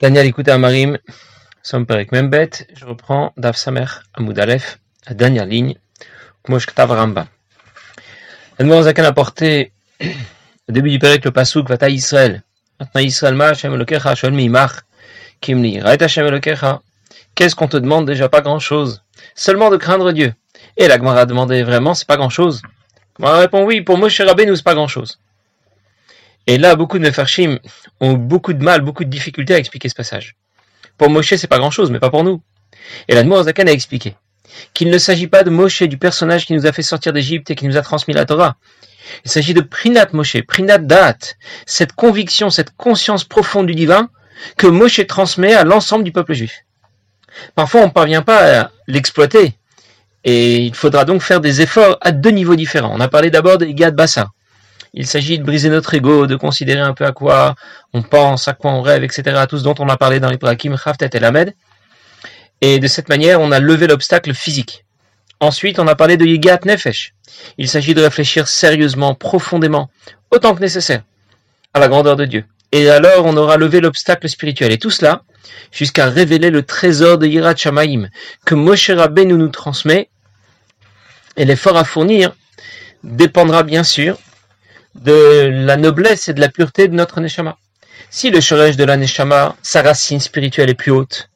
Daniel écoute Amarim, Som Perek Membet, je reprends Dav Samer Amoud Aleph, la dernière ligne, Kmosh Ktav Ramba. Zakan a porté au début du Perek le Pasuk Vata Israël. Maintenant Israël Ma Hashem Elokecha Shol Mimach Kimli Raet Hashem Elokecha. Qu'est-ce qu'on te demande déjà Pas grand chose. Seulement de craindre Dieu. Et la Gemara a demandé vraiment, c'est pas grand chose. Gemara répond oui, pour Moshe Rabbeinu c'est pas grand chose. Et là, beaucoup de Mefarshim ont beaucoup de mal, beaucoup de difficultés à expliquer ce passage. Pour Moshe, c'est pas grand chose, mais pas pour nous. Et la Zakan a expliqué qu'il ne s'agit pas de Moshe, du personnage qui nous a fait sortir d'Égypte et qui nous a transmis la Torah. Il s'agit de Prinat Moshe, Prinat Da'at, cette conviction, cette conscience profonde du divin que Moshe transmet à l'ensemble du peuple juif. Parfois, on ne parvient pas à l'exploiter. Et il faudra donc faire des efforts à deux niveaux différents. On a parlé d'abord de Gad Bassa, il s'agit de briser notre ego, de considérer un peu à quoi on pense, à quoi on rêve, etc. Tout ce dont on a parlé dans les Prakim, Khaftet et Lamed. Et de cette manière, on a levé l'obstacle physique. Ensuite, on a parlé de Yigat Nefesh. Il s'agit de réfléchir sérieusement, profondément, autant que nécessaire, à la grandeur de Dieu. Et alors, on aura levé l'obstacle spirituel. Et tout cela, jusqu'à révéler le trésor de Yirat Shamaim, que Moshe Rabbeinu nous transmet. Et l'effort à fournir dépendra bien sûr de la noblesse et de la pureté de notre Neshama. Si le shoresh de la Neshama, sa racine spirituelle est plus haute,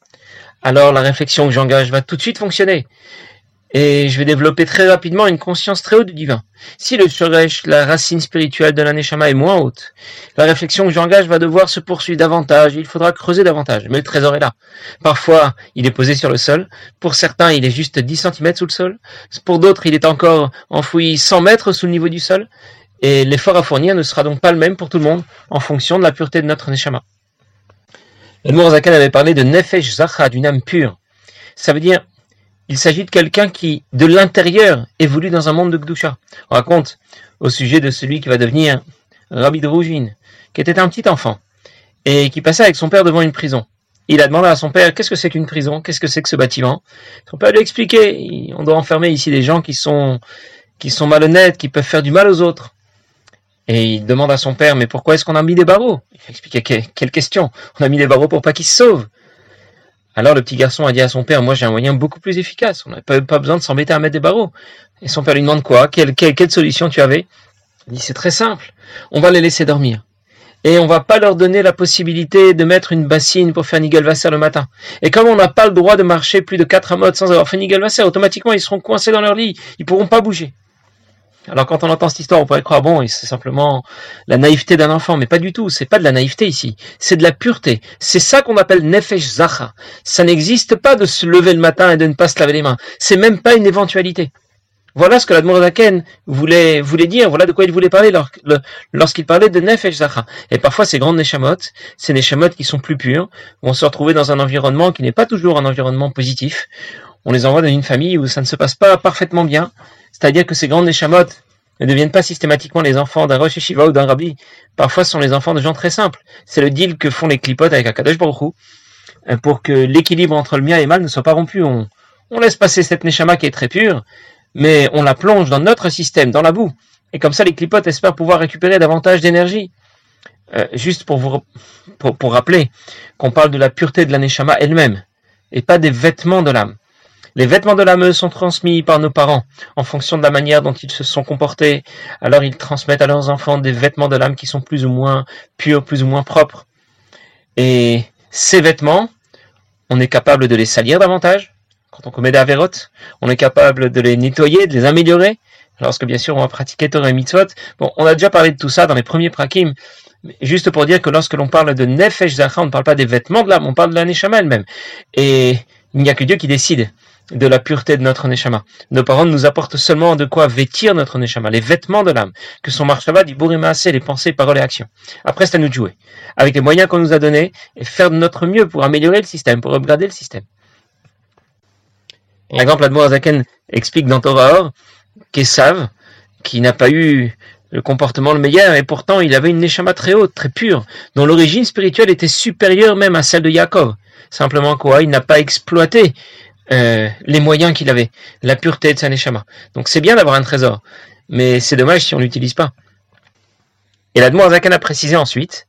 alors la réflexion que j'engage va tout de suite fonctionner. Et je vais développer très rapidement une conscience très haute du divin. Si le shoresh, la racine spirituelle de la Neshama est moins haute, la réflexion que j'engage va devoir se poursuivre davantage, il faudra creuser davantage. Mais le trésor est là. Parfois, il est posé sur le sol. Pour certains, il est juste 10 cm sous le sol. Pour d'autres, il est encore enfoui 100 mètres sous le niveau du sol. Et l'effort à fournir ne sera donc pas le même pour tout le monde en fonction de la pureté de notre neshama. Le Zakan avait parlé de nefesh zacha, d'une âme pure. Ça veut dire, il s'agit de quelqu'un qui, de l'intérieur, évolue dans un monde de Gdusha. On raconte au sujet de celui qui va devenir Rabbi de Rougine, qui était un petit enfant, et qui passait avec son père devant une prison. Il a demandé à son père qu'est-ce que c'est qu'une prison, qu'est-ce que c'est que ce bâtiment? Son père lui a expliqué, on doit enfermer ici des gens qui sont, qui sont malhonnêtes, qui peuvent faire du mal aux autres. Et il demande à son père, mais pourquoi est-ce qu'on a mis des barreaux? Il explique quelle question On a mis des barreaux pour pas qu'il se sauve. Alors le petit garçon a dit à son père, moi j'ai un moyen beaucoup plus efficace, on n'a pas, besoin de s'embêter à mettre des barreaux. Et son père lui demande quoi? Quelle, solution tu avais? Il dit, c'est très simple, on va les laisser dormir. Et on va pas leur donner la possibilité de mettre une bassine pour faire Nigelvasser le matin. Et comme on n'a pas le droit de marcher plus de 4 amotes sans avoir fait Nigelvasser, automatiquement ils seront coincés dans leur lit, ils pourront pas bouger. Alors quand on entend cette histoire, on pourrait croire bon, c'est simplement la naïveté d'un enfant, mais pas du tout. C'est pas de la naïveté ici, c'est de la pureté. C'est ça qu'on appelle nefesh zacha. Ça n'existe pas de se lever le matin et de ne pas se laver les mains. C'est même pas une éventualité. Voilà ce que l'Admorazaken voulait voulait dire. Voilà de quoi il voulait parler lorsqu'il parlait de nefesh zacha. Et parfois ces grandes neshamot, ces neshamot qui sont plus pures, vont se retrouver dans un environnement qui n'est pas toujours un environnement positif. On les envoie dans une famille où ça ne se passe pas parfaitement bien c'est-à-dire que ces grandes Neshamot ne deviennent pas systématiquement les enfants d'un Rosh Shiva ou d'un Rabbi. Parfois, ce sont les enfants de gens très simples. C'est le deal que font les clipotes avec Akadosh Baruch euh, pour que l'équilibre entre le bien et le mal ne soit pas rompu. On, laisse passer cette Neshama qui est très pure, mais on la plonge dans notre système, dans la boue. Et comme ça, les clipotes espèrent pouvoir récupérer davantage d'énergie. Euh, juste pour vous rappeler qu'on parle de la pureté de la Neshama elle-même, et pas des vêtements de l'âme. Les vêtements de l'âme sont transmis par nos parents en fonction de la manière dont ils se sont comportés. Alors ils transmettent à leurs enfants des vêtements de l'âme qui sont plus ou moins purs, plus ou moins propres. Et ces vêtements, on est capable de les salir davantage quand on commet des avérotes. On est capable de les nettoyer, de les améliorer. Lorsque bien sûr on va pratiquer Torah et Mitzvot. Bon, on a déjà parlé de tout ça dans les premiers prakim. Juste pour dire que lorsque l'on parle de Nefesh Zacha, on ne parle pas des vêtements de l'âme, on parle de la Neshama elle-même. Et il n'y a que Dieu qui décide de la pureté de notre Neshama. Nos parents nous apportent seulement de quoi vêtir notre Neshama, les vêtements de l'âme, que sont Marshava, dit les pensées, paroles et actions. Après, c'est à nous de jouer, avec les moyens qu'on nous a donnés, et faire de notre mieux pour améliorer le système, pour upgrader le système. Par exemple, Admo Azaken explique dans Torah Or qu'Esav, qui n'a pas eu le comportement le meilleur, et pourtant il avait une Neshama très haute, très pure, dont l'origine spirituelle était supérieure même à celle de Yaakov. Simplement quoi, il n'a pas exploité euh, les moyens qu'il avait, la pureté de sa neshama. Donc c'est bien d'avoir un trésor, mais c'est dommage si on l'utilise pas. Et la Zakan a précisé ensuite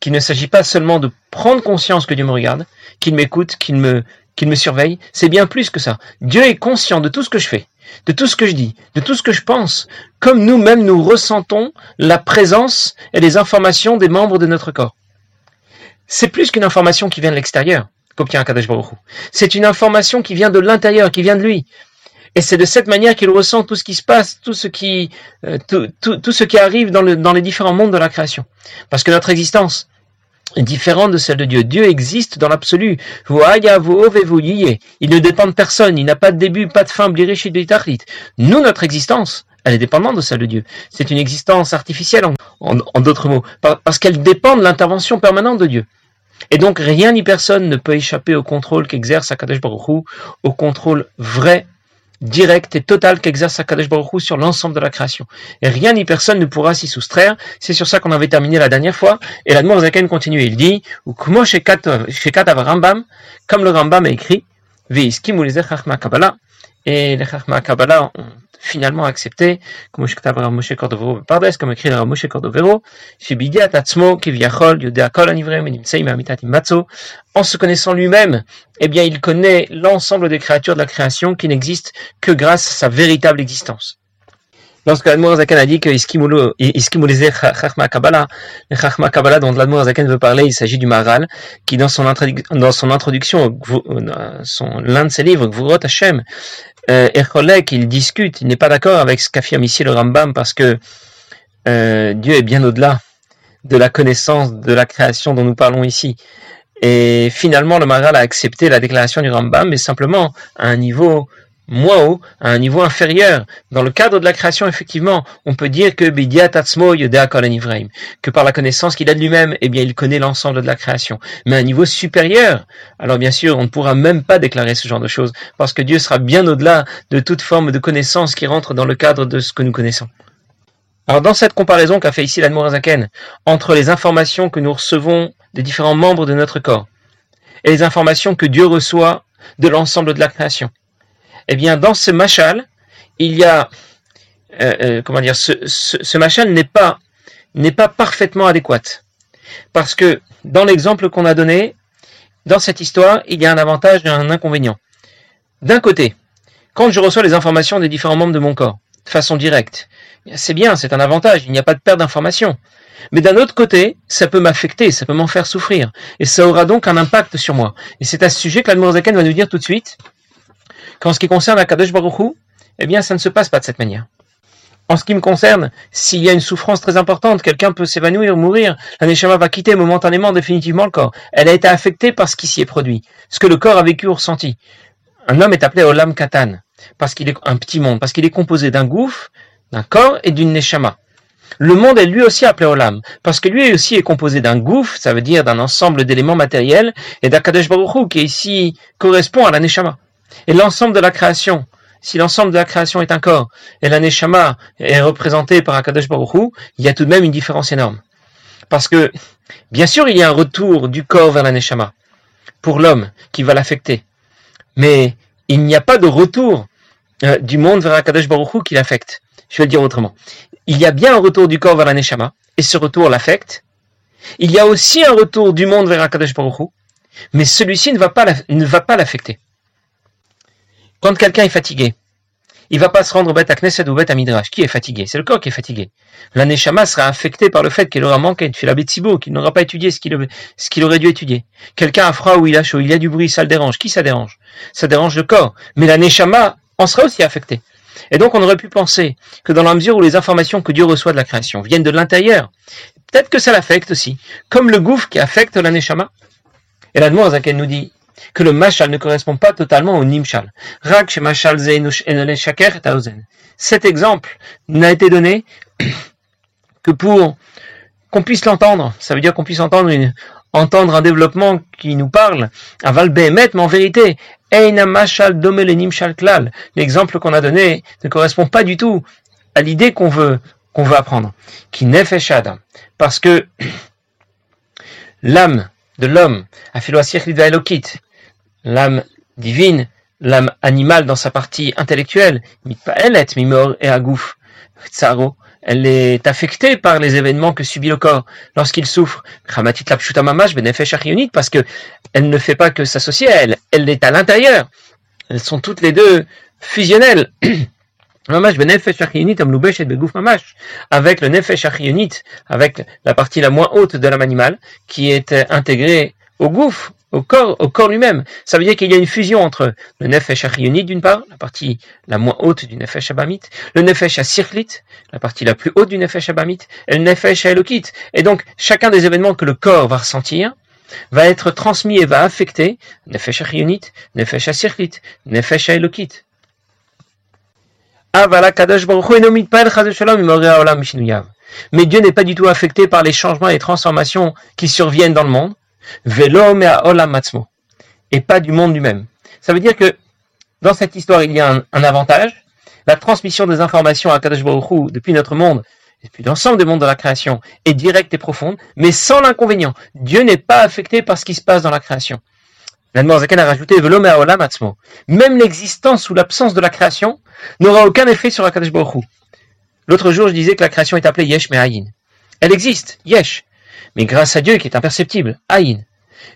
qu'il ne s'agit pas seulement de prendre conscience que Dieu me regarde, qu'il m'écoute, qu'il me, qu'il me surveille, c'est bien plus que ça. Dieu est conscient de tout ce que je fais, de tout ce que je dis, de tout ce que je pense, comme nous-mêmes nous ressentons la présence et les informations des membres de notre corps. C'est plus qu'une information qui vient de l'extérieur C'est une information qui vient de l'intérieur, qui vient de lui. Et c'est de cette manière qu'il ressent tout ce qui se passe, tout ce qui, euh, arrive dans, le, dans les différents mondes de la création. Parce que notre existence est différente de celle de Dieu. Dieu existe dans l'absolu. Il ne dépend de personne. Il n'a pas de début, pas de fin. Nous, notre existence, elle est dépendante de celle de Dieu. C'est une existence artificielle, en d'autres mots, parce qu'elle dépend de l'intervention permanente de Dieu. Et donc rien ni personne ne peut échapper au contrôle qu'exerce Akadosh Baruch Hu, au contrôle vrai direct et total qu'exerce Akadosh Baruch Hu sur l'ensemble de la création. Et rien ni personne ne pourra s'y soustraire. C'est sur ça qu'on avait terminé la dernière fois. Et la Zaken continue. Il dit, ou comme le Rambam a écrit, et les Chachma Kabbalah ont finalement accepté, comme Moshe Cordovero comme écrit dans Moshe Cordovero, en se connaissant lui-même, eh bien, il connaît l'ensemble des créatures de la création qui n'existent que grâce à sa véritable existence. Lorsque l'Admour Zaken a dit que Iskimuleze Chachma Kabbalah, le Chachma Kabbalah dont l'Admour Zaken veut parler, il s'agit du Maral, qui dans son, dans son introduction, son, l'un de ses livres, Gvurot Hashem, euh, il discute, il n'est pas d'accord avec ce qu'affirme ici le Rambam parce que euh, Dieu est bien au-delà de la connaissance de la création dont nous parlons ici. Et finalement, le Maral a accepté la déclaration du Rambam, mais simplement à un niveau moins haut, à un niveau inférieur. Dans le cadre de la création, effectivement, on peut dire que que par la connaissance qu'il a de lui-même, eh bien, il connaît l'ensemble de la création. Mais à un niveau supérieur, alors bien sûr, on ne pourra même pas déclarer ce genre de choses, parce que Dieu sera bien au-delà de toute forme de connaissance qui rentre dans le cadre de ce que nous connaissons. Alors, dans cette comparaison qu'a fait ici l'Admorazaken entre les informations que nous recevons des différents membres de notre corps et les informations que Dieu reçoit de l'ensemble de la création, eh bien, dans ce machal, il y a, euh, euh, comment dire, ce, machal n'est pas, n'est pas parfaitement adéquat. Parce que dans l'exemple qu'on a donné, dans cette histoire, il y a un avantage et un inconvénient. D'un côté, quand je reçois les informations des différents membres de mon corps, de façon directe, c'est bien, c'est un avantage, il n'y a pas de perte d'informations. Mais d'un autre côté, ça peut m'affecter, ça peut m'en faire souffrir. Et ça aura donc un impact sur moi. Et c'est à ce sujet que l'Admorazaken va nous dire tout de suite, Qu'en ce qui concerne Akadosh Baruch Hu, eh bien, ça ne se passe pas de cette manière. En ce qui me concerne, s'il y a une souffrance très importante, quelqu'un peut s'évanouir, mourir, la Neshama va quitter momentanément, définitivement le corps. Elle a été affectée par ce qui s'y est produit, ce que le corps a vécu ou ressenti. Un homme est appelé Olam Katan, parce qu'il est un petit monde, parce qu'il est composé d'un gouffre, d'un corps et d'une Neshama. Le monde est lui aussi appelé Olam, parce que lui aussi est composé d'un gouffre, ça veut dire d'un ensemble d'éléments matériels, et d'Akadosh Baruch Hu, qui ici correspond à la Neshama. Et l'ensemble de la création, si l'ensemble de la création est un corps et la Neshama est représentée par Akadosh Baruch il y a tout de même une différence énorme. Parce que, bien sûr, il y a un retour du corps vers la Neshama pour l'homme qui va l'affecter. Mais il n'y a pas de retour euh, du monde vers Akadosh Baruch Hu qui l'affecte. Je vais le dire autrement. Il y a bien un retour du corps vers la Neshama, et ce retour l'affecte. Il y a aussi un retour du monde vers Akadosh Baruch mais celui-ci ne va pas l'affecter. Quand quelqu'un est fatigué, il va pas se rendre bête à Knesset ou bête à Midrash. Qui est fatigué? C'est le corps qui est fatigué. La Neshama sera affectée par le fait qu'il aura manqué de Filabetsibo, qu'il n'aura pas étudié ce qu'il aurait dû étudier. Quelqu'un a froid ou il a chaud, il y a du bruit, ça le dérange. Qui ça dérange? Ça dérange le corps. Mais la Neshama en sera aussi affectée. Et donc on aurait pu penser que dans la mesure où les informations que Dieu reçoit de la création viennent de l'intérieur, peut-être que ça l'affecte aussi, comme le gouffre qui affecte la Neshama. Et la Zaken nous dit, que le mashal ne correspond pas totalement au nimshal. Cet exemple n'a été donné que pour qu'on puisse l'entendre. Ça veut dire qu'on puisse entendre entendre un développement qui nous parle, aval behemet, mais en vérité, L'exemple qu'on a donné ne correspond pas du tout à l'idée qu'on veut, qu'on veut apprendre. Qui Parce que l'âme de l'homme, l'âme divine, l'âme animale dans sa partie intellectuelle, elle est affectée par les événements que subit le corps lorsqu'il souffre. Parce que elle ne fait pas que s'associer à elle, elle est à l'intérieur. Elles sont toutes les deux fusionnelles. avec le nefesh avec la partie la moins haute de l'âme animale, qui est intégrée au gouffre, au corps, au corps lui-même. Ça veut dire qu'il y a une fusion entre le nefesh achionite d'une part, la partie la moins haute du nefesh abamit, le nefesh asirklit, la partie la plus haute du nefesh abamit, et le nefesh elokit. Et donc, chacun des événements que le corps va ressentir, va être transmis et va affecter nefesh achionite, nefesh asirklit, nefesh elokit. Mais Dieu n'est pas du tout affecté par les changements et les transformations qui surviennent dans le monde. Et pas du monde lui-même. Ça veut dire que dans cette histoire, il y a un, avantage. La transmission des informations à Kadosh Baruch depuis notre monde, et puis l'ensemble des mondes de la création, est directe et profonde, mais sans l'inconvénient. Dieu n'est pas affecté par ce qui se passe dans la création. L'Admorazaken a rajouté Même l'existence ou l'absence de la création n'aura aucun effet sur Akadosh Baruch L'autre jour, je disais que la création est appelée Yesh Me'ayin. Elle existe, Yesh. Mais grâce à Dieu qui est imperceptible, Ayin.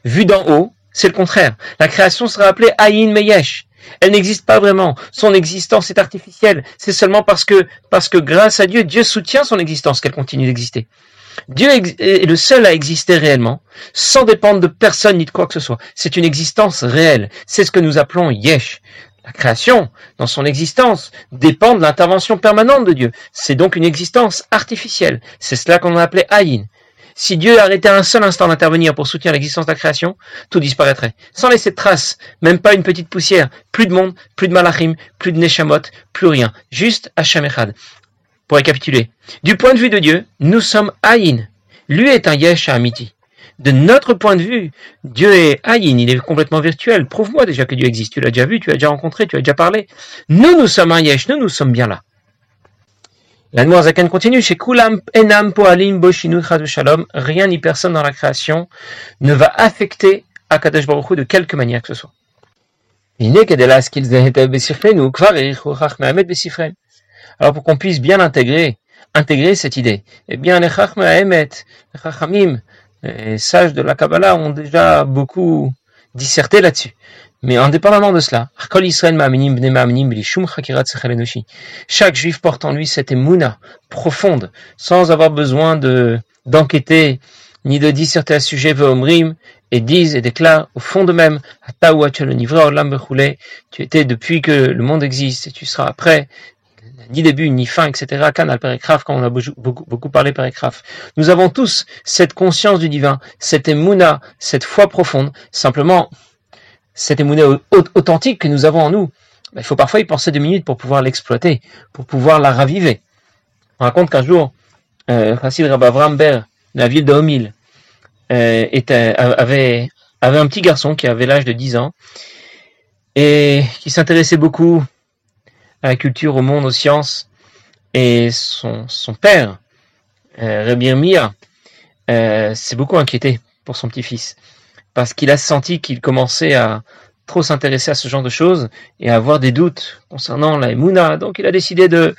Vu d'en haut, c'est le contraire. La création sera appelée Ayin Meyesh. Elle n'existe pas vraiment. Son existence est artificielle. C'est seulement parce que, parce que grâce à Dieu, Dieu soutient son existence qu'elle continue d'exister. Dieu est le seul à exister réellement, sans dépendre de personne ni de quoi que ce soit. C'est une existence réelle. C'est ce que nous appelons Yesh. La création, dans son existence, dépend de l'intervention permanente de Dieu. C'est donc une existence artificielle. C'est cela qu'on a appelé Ayin. Si Dieu arrêtait un seul instant d'intervenir pour soutenir l'existence de la création, tout disparaîtrait, sans laisser de traces, même pas une petite poussière, plus de monde, plus de malachim, plus de neshamot, plus rien, juste Echad. Pour récapituler, du point de vue de Dieu, nous sommes Aïn. Lui est un Yesh Amiti. De notre point de vue, Dieu est Aïn, il est complètement virtuel. Prouve-moi déjà que Dieu existe. Tu l'as déjà vu, tu l'as déjà rencontré, tu as déjà parlé. Nous, nous sommes un Yesh, nous, nous sommes bien là. La Zaken continue, chez Kulam Enam Poalim Shalom, rien ni personne dans la création ne va affecter Akadosh Baruch Hu de quelque manière que ce soit. Alors pour qu'on puisse bien l'intégrer, intégrer cette idée, eh bien les Chachmaemet, les Chachamim, les sages de la Kabbalah ont déjà beaucoup disserté là-dessus. Mais indépendamment de cela, chaque juif porte en lui cette émouna profonde, sans avoir besoin de d'enquêter ni de disserter à ce sujet, et disent et déclarent au fond de même, tu étais depuis que le monde existe et tu seras après, ni début, ni fin, etc. Canal Perekraf, quand on a beaucoup, beaucoup parlé Perekraf. Nous avons tous cette conscience du divin, cette émouna, cette foi profonde. Simplement, cette émouna authentique que nous avons en nous, ben, il faut parfois y penser deux minutes pour pouvoir l'exploiter, pour pouvoir la raviver. On raconte qu'un jour, euh, Chassid Rabavram Ber, la ville de Homil, euh, avait, avait un petit garçon qui avait l'âge de 10 ans et qui s'intéressait beaucoup à la culture, au monde, aux sciences. Et son, son père, euh, Rabbi euh, s'est beaucoup inquiété pour son petit-fils. Parce qu'il a senti qu'il commençait à trop s'intéresser à ce genre de choses et à avoir des doutes concernant la Emouna. Donc il a décidé de,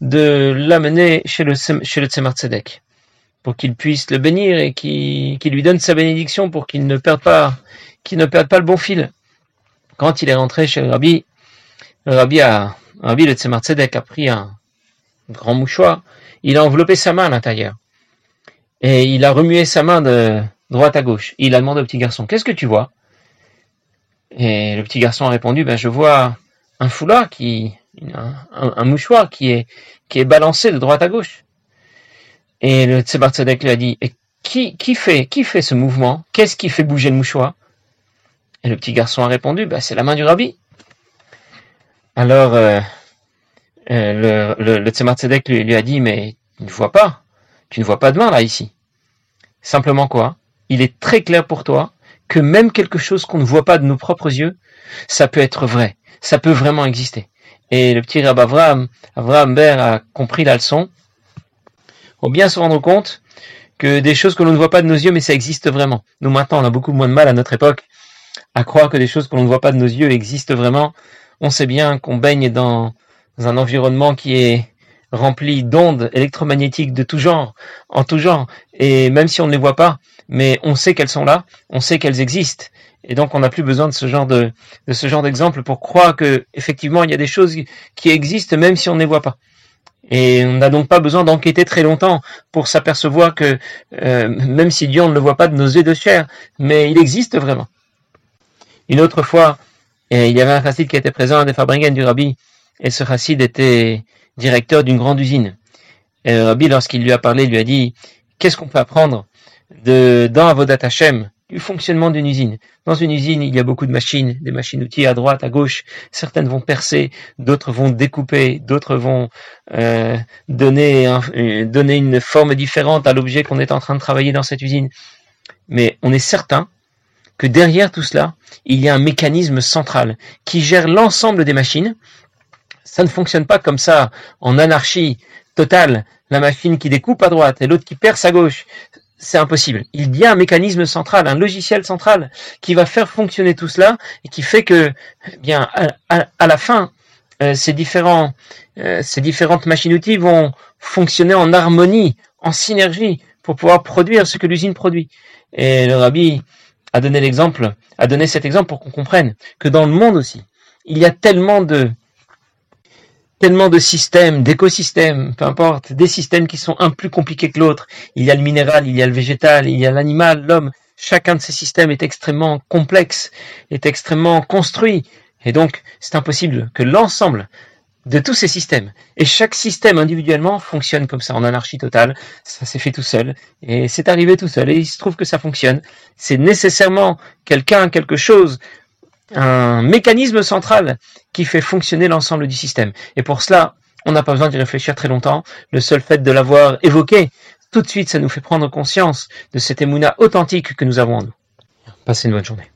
de l'amener chez le, chez le Tzemar Tzedek pour qu'il puisse le bénir et qu'il lui donne sa bénédiction pour qu'il ne perde pas qu'il ne perde pas le bon fil. Quand il est rentré chez le Rabbi, le Rabbi a, Rabbi le Tzemar Tzedek a pris un grand mouchoir, il a enveloppé sa main à l'intérieur. Et il a remué sa main de droite à gauche. Il a demandé au petit garçon, qu'est-ce que tu vois? Et le petit garçon a répondu, ben, je vois un foulard qui, un, mouchoir qui est, qui est balancé de droite à gauche. Et le Tzemar Tzedek lui a dit, et qui, qui fait, qui fait ce mouvement? Qu'est-ce qui fait bouger le mouchoir? Et le petit garçon a répondu, ben, c'est la main du rabbi. Alors, euh, euh, le, le, le lui, a dit, mais tu ne vois pas, tu ne vois pas de main là ici. Simplement quoi? Il est très clair pour toi que même quelque chose qu'on ne voit pas de nos propres yeux, ça peut être vrai, ça peut vraiment exister. Et le petit Rabbi Avraham Ber a compris la leçon. Faut bien se rendre compte que des choses que l'on ne voit pas de nos yeux, mais ça existe vraiment. Nous maintenant, on a beaucoup moins de mal à notre époque à croire que des choses que l'on ne voit pas de nos yeux existent vraiment on sait bien qu'on baigne dans un environnement qui est remplis d'ondes électromagnétiques de tout genre, en tout genre, et même si on ne les voit pas, mais on sait qu'elles sont là, on sait qu'elles existent, et donc on n'a plus besoin de ce genre de, d'exemple pour croire que effectivement il y a des choses qui existent même si on ne les voit pas. Et on n'a donc pas besoin d'enquêter très longtemps pour s'apercevoir que euh, même si Dieu on ne le voit pas de nos yeux de chair, mais il existe vraiment. Une autre fois, il y avait un chassid qui était présent à des Fabringen du Rabbi, et ce chassid était directeur d'une grande usine. Et le Rabbi, lorsqu'il lui a parlé, lui a dit Qu'est-ce qu'on peut apprendre de, dans Avodat Hashem du fonctionnement d'une usine? Dans une usine, il y a beaucoup de machines, des machines-outils à droite, à gauche. Certaines vont percer, d'autres vont découper, d'autres vont euh, euh, donner une forme différente à l'objet qu'on est en train de travailler dans cette usine. Mais on est certain que derrière tout cela, il y a un mécanisme central qui gère l'ensemble des machines. Ça ne fonctionne pas comme ça en anarchie totale, la machine qui découpe à droite et l'autre qui perce à gauche c'est impossible. Il y a un mécanisme central, un logiciel central qui va faire fonctionner tout cela et qui fait que, eh bien, à, la fin, euh, ces euh, ces différentes machines-outils vont fonctionner en harmonie, en synergie, pour pouvoir produire ce que l'usine produit. Et le rabbi a donné l'exemple, a donné cet exemple pour qu'on comprenne que dans le monde aussi, il y a tellement de tellement de systèmes, d'écosystèmes, peu importe, des systèmes qui sont un plus compliqués que l'autre. Il y a le minéral, il y a le végétal, il y a l'animal, l'homme. Chacun de ces systèmes est extrêmement complexe, est extrêmement construit. Et donc, c'est impossible que l'ensemble de tous ces systèmes, et chaque système individuellement fonctionne comme ça, en anarchie totale. Ça s'est fait tout seul, et c'est arrivé tout seul, et il se trouve que ça fonctionne. C'est nécessairement quelqu'un, quelque chose, un mécanisme central qui fait fonctionner l'ensemble du système. Et pour cela, on n'a pas besoin d'y réfléchir très longtemps. Le seul fait de l'avoir évoqué, tout de suite, ça nous fait prendre conscience de cet émouna authentique que nous avons en nous. Passez une bonne journée.